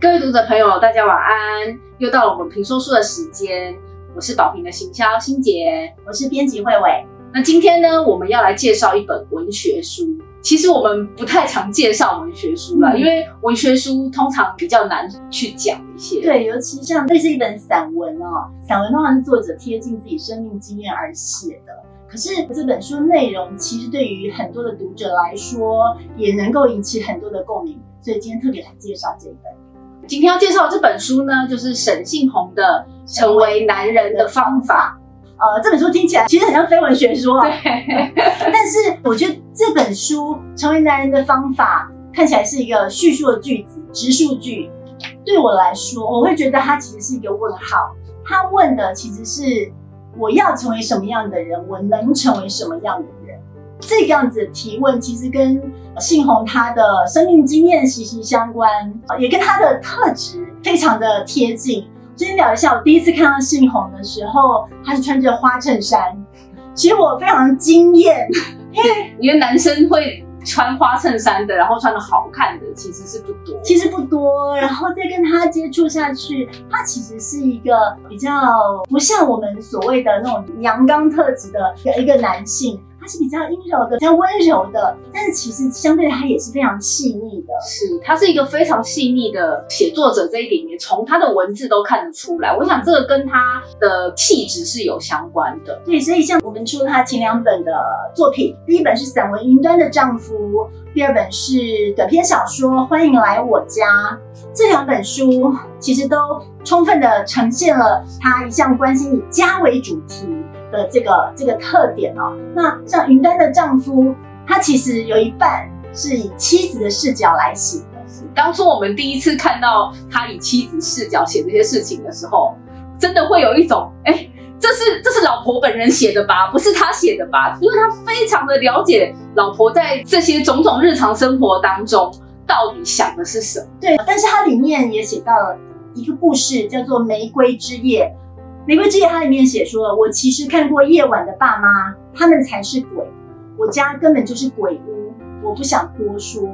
各位读者朋友，大家晚安！又到了我们评说书的时间，我是宝平的行销欣杰，我是编辑慧伟。那今天呢，我们要来介绍一本文学书。其实我们不太常介绍文学书了，因为文学书通常比较难去讲一些。对，尤其像这是一本散文哦，散文通常是作者贴近自己生命经验而写的。可是这本书内容其实对于很多的读者来说，也能够引起很多的共鸣，所以今天特别来介绍这一本。今天要介绍的这本书呢，就是沈信宏的《成为男人的方法》。呃，这本书听起来其实很像非文学书啊。对。但是我觉得这本书《成为男人的方法》看起来是一个叙述的句子，直述句。对我来说，我会觉得它其实是一个问号。他问的其实是。我要成为什么样的人？我能成为什么样的人？这个样子的提问，其实跟信宏他的生命经验息息相关，也跟他的特质非常的贴近。先聊一下，我第一次看到信宏的时候，他是穿着花衬衫，其实我非常惊艳，因 为因为男生会。穿花衬衫的，然后穿的好看的，其实是不多，其实不多。然后再跟他接触下去，他其实是一个比较不像我们所谓的那种阳刚特质的一个男性。是比较阴柔的，比较温柔的，但是其实相对他也是非常细腻的。是，他是一个非常细腻的写作者，这一点也从他的文字都看得出来。我想这个跟他的气质是有相关的。对，所以像我们出他前两本的作品，第一本是散文《云端的丈夫》，第二本是短篇小说《欢迎来我家》。这两本书其实都充分的呈现了他一向关心以家为主题。的这个这个特点哦，那像云端的丈夫，他其实有一半是以妻子的视角来写的。当初我们第一次看到他以妻子视角写这些事情的时候，真的会有一种，哎，这是这是老婆本人写的吧？不是他写的吧？因为他非常的了解老婆在这些种种日常生活当中到底想的是什么。对，但是他里面也写到了一个故事，叫做《玫瑰之夜》。玫瑰之夜，它里面写说，我其实看过夜晚的爸妈，他们才是鬼，我家根本就是鬼屋，我不想多说。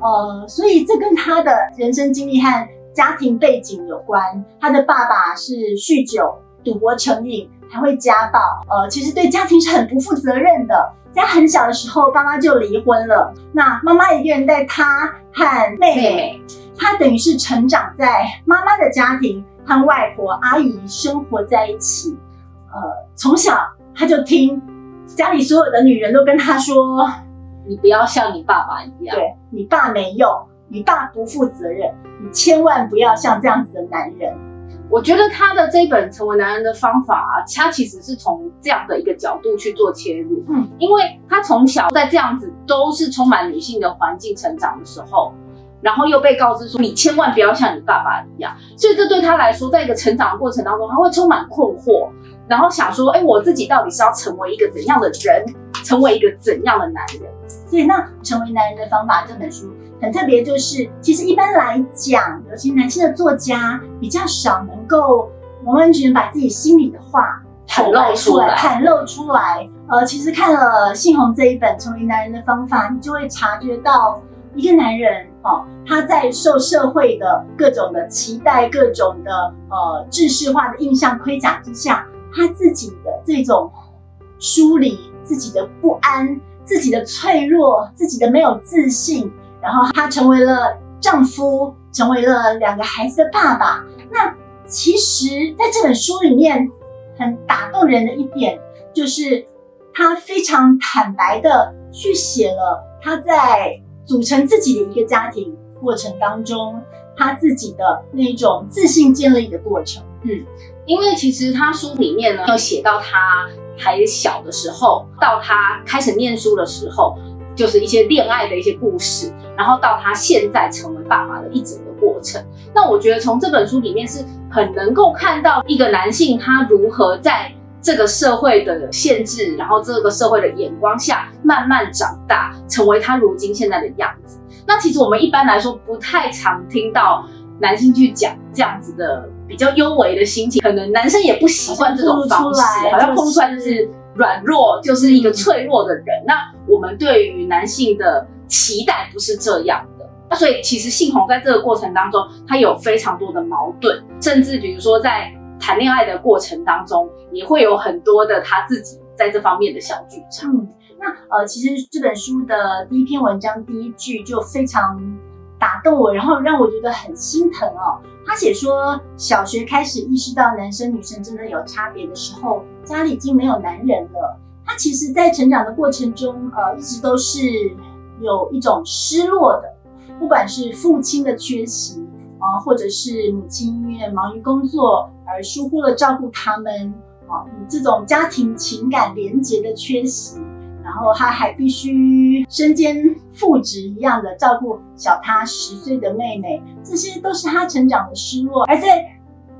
呃，所以这跟他的人生经历和家庭背景有关。他的爸爸是酗酒、赌博成瘾，还会家暴。呃，其实对家庭是很不负责任的。在很小的时候，爸妈就离婚了，那妈妈一个人带他和妹妹，他等于是成长在妈妈的家庭。和外婆、阿姨生活在一起，呃，从小他就听家里所有的女人都跟他说：“你不要像你爸爸一样，对你爸没用，你爸不负责任，你千万不要像这样子的男人。”我觉得他的这本成为男人的方法，啊他其实是从这样的一个角度去做切入，嗯，因为他从小在这样子都是充满女性的环境成长的时候。然后又被告知说，你千万不要像你爸爸一样，所以这对他来说，在一个成长的过程当中，他会充满困惑，然后想说，哎，我自己到底是要成为一个怎样的人，成为一个怎样的男人？所以，那成为男人的方法这本书很特别，就是其实一般来讲，尤其男性的作家比较少能够完完全全把自己心里的话袒露出来，袒露出来。呃，其实看了信宏这一本《成为男人的方法》，你就会察觉到一个男人。哦，他在受社会的各种的期待、各种的呃制式化的印象盔甲之下，他自己的这种梳理、自己的不安、自己的脆弱、自己的没有自信，然后他成为了丈夫，成为了两个孩子的爸爸。那其实在这本书里面，很打动人的一点，就是他非常坦白的去写了他在。组成自己的一个家庭过程当中，他自己的那种自信建立的过程。嗯，因为其实他书里面呢，有写到他还小的时候，到他开始念书的时候，就是一些恋爱的一些故事，然后到他现在成为爸爸的一整个过程。那我觉得从这本书里面是很能够看到一个男性他如何在。这个社会的限制，然后这个社会的眼光下慢慢长大，成为他如今现在的样子。那其实我们一般来说不太常听到男性去讲这样子的比较优美的心情，可能男生也不习惯这种方式，好像碰出来就是软弱，就是一个脆弱的人。那我们对于男性的期待不是这样的。所以其实信宏在这个过程当中，他有非常多的矛盾，甚至比如说在谈恋爱的过程当中，也会有很多的他自己在这方面的小剧场。嗯，那呃，其实这本书的第一篇文章第一句就非常打动我，然后让我觉得很心疼哦。他写说，小学开始意识到男生女生真的有差别的时候，家里已经没有男人了。他其实，在成长的过程中，呃，一直都是有一种失落的，不管是父亲的缺席啊，或者是母亲因为忙于工作而疏忽了照顾他们啊，这种家庭情感连结的缺席，然后他还必须身兼父职一样的照顾小他十岁的妹妹，这些都是他成长的失落。而在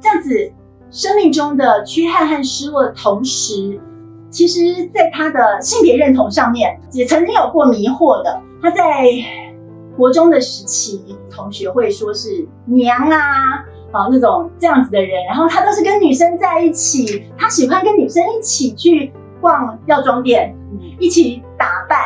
这样子生命中的缺憾和失落的同时，其实，在他的性别认同上面，也曾经有过迷惑的。他在国中的时期，同学会说是娘啊，啊那种这样子的人，然后他都是跟女生在一起，他喜欢跟女生一起去逛药妆店，一起打扮，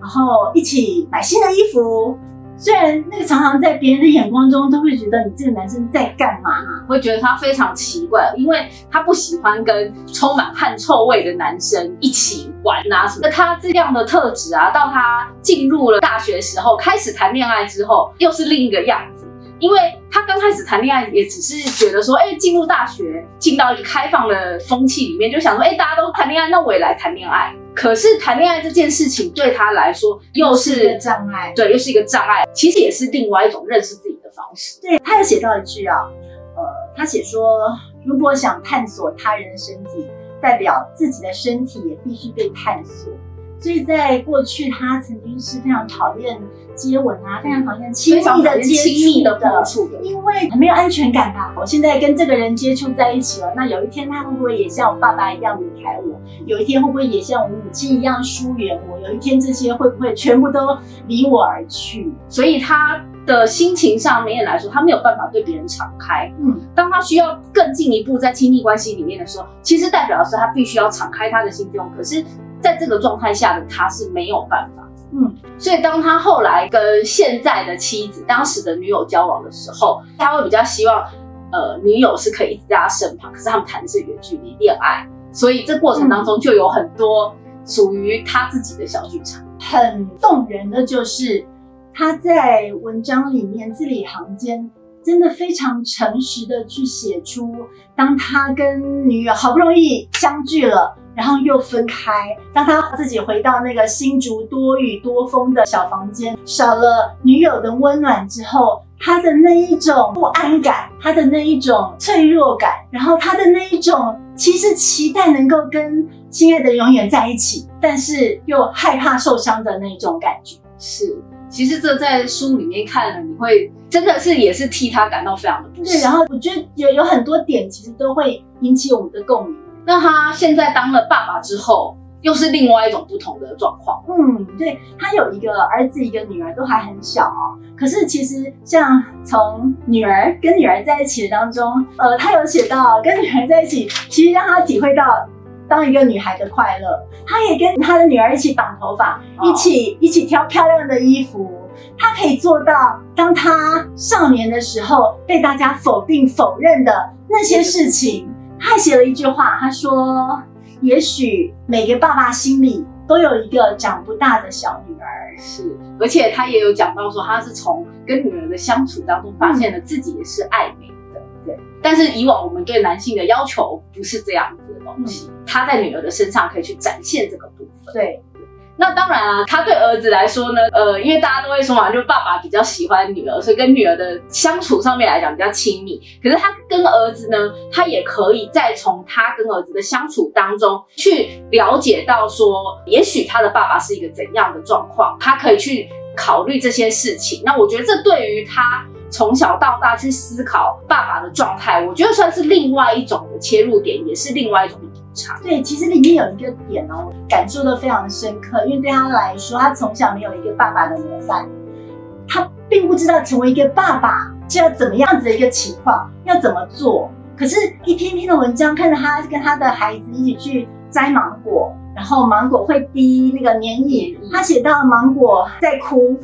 然后一起买新的衣服。虽然那个常常在别人的眼光中都会觉得你这个男生在干嘛，会觉得他非常奇怪，因为他不喜欢跟充满汗臭味的男生一起玩啊什么。那他这样的特质啊，到他进入了大学时候开始谈恋爱之后，又是另一个样子。因为他刚开始谈恋爱也只是觉得说，哎，进入大学，进到一个开放的风气里面，就想说，哎，大家都谈恋爱，那我也来谈恋爱。可是谈恋爱这件事情对他来说又是障碍，对，又是一个障碍。其实也是另外一种认识自己的方式。对，他有写到一句啊，呃，他写说，如果想探索他人的身体，代表自己的身体也必须被探索。所以在过去，他曾经是非常讨厌接吻啊，非常讨厌亲密的接触的，因为很没有安全感吧。我现在跟这个人接触在一起了，那有一天他会不会也像我爸爸一样离开我？有一天会不会也像我母亲一样疏远我？有一天这些会不会全部都离我而去？所以他的心情上面来说，他没有办法对别人敞开。嗯，当他需要更进一步在亲密关系里面的时候，其实代表的是他必须要敞开他的心胸。可是。在这个状态下的他是没有办法，嗯，所以当他后来跟现在的妻子、当时的女友交往的时候，他会比较希望，呃，女友是可以一直在他身旁。可是他们谈的是远距离恋爱，所以这过程当中就有很多属于他自己的小剧场。很动人的就是他在文章里面字里行间，真的非常诚实的去写出，当他跟女友好不容易相聚了。然后又分开，当他自己回到那个新竹多雨多风的小房间，少了女友的温暖之后，他的那一种不安感，他的那一种脆弱感，然后他的那一种其实期待能够跟心爱的永远在一起，但是又害怕受伤的那种感觉。是，其实这在书里面看了，你会真的是也是替他感到非常的不舍。对，然后我觉得有有很多点其实都会引起我们的共鸣。那他现在当了爸爸之后，又是另外一种不同的状况。嗯，对他有一个儿子，一个女儿，都还很小哦。可是其实像从女儿跟女儿在一起的当中，呃，他有写到跟女儿在一起，其实让他体会到当一个女孩的快乐。他也跟他的女儿一起绑头发，一起一起挑漂亮的衣服。他可以做到，当他少年的时候被大家否定否认的那些事情。他写了一句话，他说：“也许每个爸爸心里都有一个长不大的小女儿。”是，而且他也有讲到说，他是从跟女儿的相处当中发现了自己也是爱美的。对，但是以往我们对男性的要求不是这样子的东西，他在女儿的身上可以去展现这个部分。对。那当然啊，他对儿子来说呢，呃，因为大家都会说嘛，就爸爸比较喜欢女儿，所以跟女儿的相处上面来讲比较亲密。可是他跟儿子呢，他也可以再从他跟儿子的相处当中去了解到说，也许他的爸爸是一个怎样的状况，他可以去考虑这些事情。那我觉得这对于他从小到大去思考爸爸的状态，我觉得算是另外一种的切入点，也是另外一种。对，其实里面有一个点哦，感受的非常的深刻，因为对他来说，他从小没有一个爸爸的模范，他并不知道成为一个爸爸就要怎么样子的一个情况，要怎么做。可是，一篇篇的文章，看着他跟他的孩子一起去摘芒果，然后芒果会滴那个粘液，他写到芒果在哭，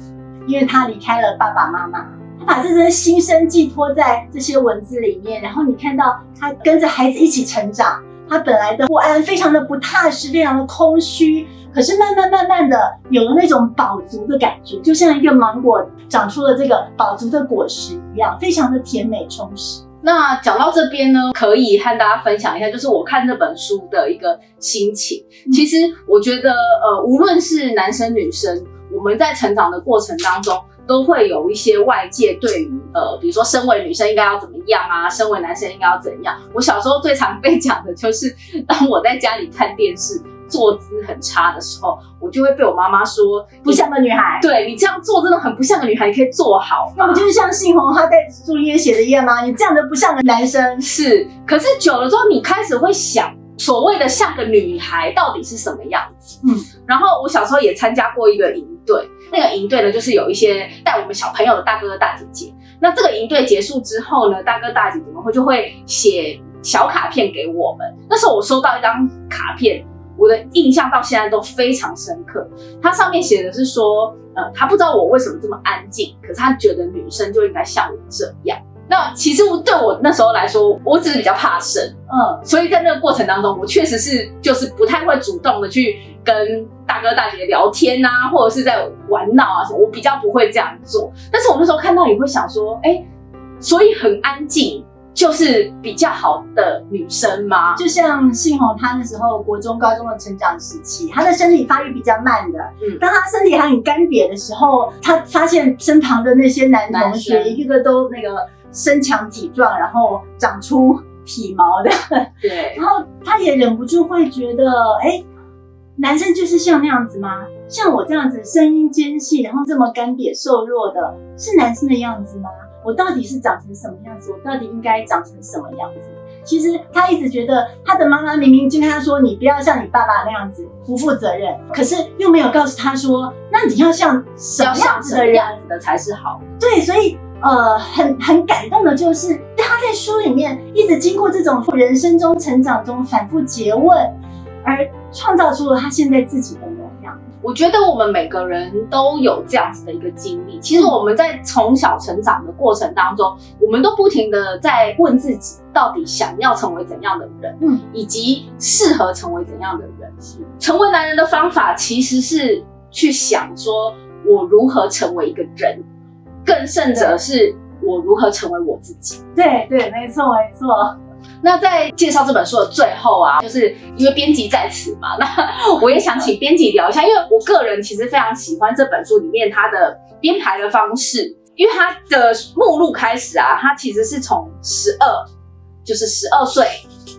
因为他离开了爸爸妈妈，他把这些心声寄托在这些文字里面，然后你看到他跟着孩子一起成长，他本来的不安非常的不踏实，非常的空虚，可是慢慢慢慢的有了那种饱足的感觉，就像一个芒果长出了这个饱足的果实一样，非常的甜美充实。那讲到这边呢，可以和大家分享一下，就是我看这本书的一个心情。其实我觉得，呃，无论是男生女生，我们在成长的过程当中，都会有一些外界对于，呃，比如说身为女生应该要怎么样啊，身为男生应该要怎样。我小时候最常被讲的就是，当我在家里看电视。坐姿很差的时候，我就会被我妈妈说不像个女孩。对你这样做真的很不像个女孩，你可以坐好。那不就是像信红他在书里面写的一样吗？你这样的不像个男生。是，可是久了之后，你开始会想，所谓的像个女孩到底是什么样子？嗯。然后我小时候也参加过一个营对，那个营队呢，就是有一些带我们小朋友的大哥哥大姐姐。那这个营队结束之后呢，大哥大姐姐们会就会写小卡片给我们。那时候我收到一张卡片。我的印象到现在都非常深刻。它上面写的是说，呃，他不知道我为什么这么安静，可是他觉得女生就应该像我这样。那其实对我那时候来说，我只是比较怕生，嗯，所以在那个过程当中，我确实是就是不太会主动的去跟大哥大姐聊天啊，或者是在玩闹啊什么，我比较不会这样做。但是我那时候看到也会想说，哎，所以很安静。就是比较好的女生吗？就像信宏，她那时候国中、高中的成长时期，她的身体发育比较慢的。嗯，当她身体还很干瘪的时候，她发现身旁的那些男同学一个个都那个身强体壮，然后长出体毛的。对，然后他也忍不住会觉得，哎，男生就是像那样子吗？像我这样子声音尖细，然后这么干瘪瘦弱的，是男生的样子吗？我到底是长成什么样子？我到底应该长成什么样子？其实他一直觉得他的妈妈明明就跟他说：“你不要像你爸爸那样子不负责任。”可是又没有告诉他说：“那你要像什么样子的人的才是好？”对，所以呃，很很感动的就是他在书里面一直经过这种人生中成长中反复诘问，而创造出了他现在自己的模样。我觉得我们每个人都有这样子的一个经历。其实我们在从小成长的过程当中，我们都不停的在问自己，到底想要成为怎样的人，嗯，以及适合成为怎样的人。成为男人的方法其实是去想说，我如何成为一个人，更甚者是我如何成为我自己。对对，没错没错。那在介绍这本书的最后啊，就是因为编辑在此嘛，那我也想请编辑聊一下，因为我个人其实非常喜欢这本书里面它的编排的方式，因为它的目录开始啊，它其实是从十二，就是十二岁、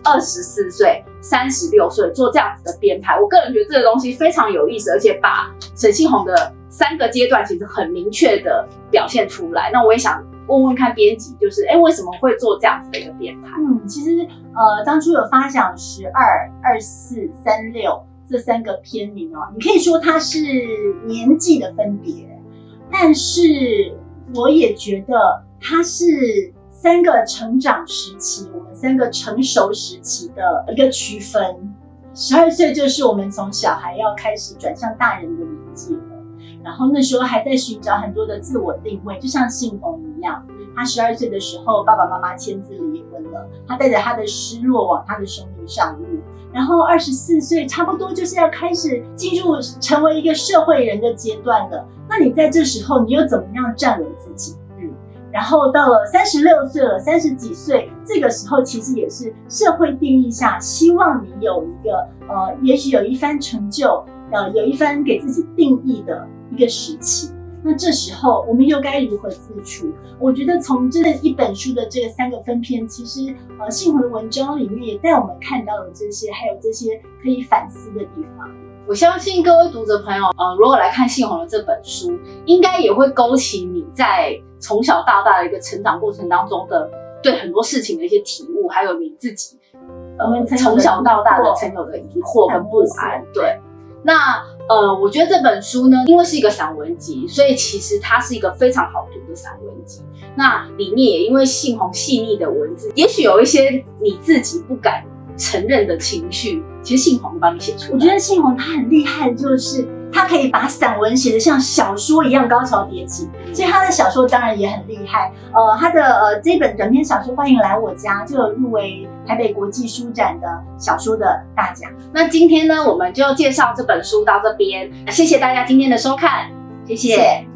二十四岁、三十六岁做这样子的编排，我个人觉得这个东西非常有意思，而且把沈信宏的三个阶段其实很明确的表现出来。那我也想。问问看编辑，就是哎，为什么会做这样子的一个编排？嗯，其实呃，当初有发想十二、二四、三六这三个篇名哦，你可以说它是年纪的分别，但是我也觉得它是三个成长时期，我们三个成熟时期的一个区分。十二岁就是我们从小孩要开始转向大人的年纪。然后那时候还在寻找很多的自我定位，就像信红一样，他十二岁的时候，爸爸妈妈签字离婚了，他带着他的失落往他的生命上路。然后二十四岁，差不多就是要开始进入成为一个社会人的阶段了。那你在这时候，你又怎么样站稳自己？嗯，然后到了三十六岁了，三十几岁，这个时候其实也是社会定义下希望你有一个呃，也许有一番成就，呃，有一番给自己定义的。一个时期，那这时候我们又该如何自处？我觉得从这一本书的这个三个分篇，其实呃，信宏的文章里面也带我们看到了这些，还有这些可以反思的地方。我相信各位读者朋友，呃，如果来看信宏的这本书，应该也会勾起你在从小到大的一个成长过程当中的对很多事情的一些体悟，还有你自己呃从小到大的曾有的疑惑跟不安。对，那。呃，我觉得这本书呢，因为是一个散文集，所以其实它是一个非常好读的散文集。那里面也因为杏红细腻的文字，也许有一些你自己不敢承认的情绪，其实杏红帮你写出来。我觉得杏红他很厉害，就是他可以把散文写得像小说一样高潮迭起，所以他的小说当然也很厉害。呃，他的呃这本短篇小说《欢迎来我家》就有入围台北国际书展的小说的大奖。那今天呢，我们就介绍这本书到这边，谢谢大家今天的收看，谢谢。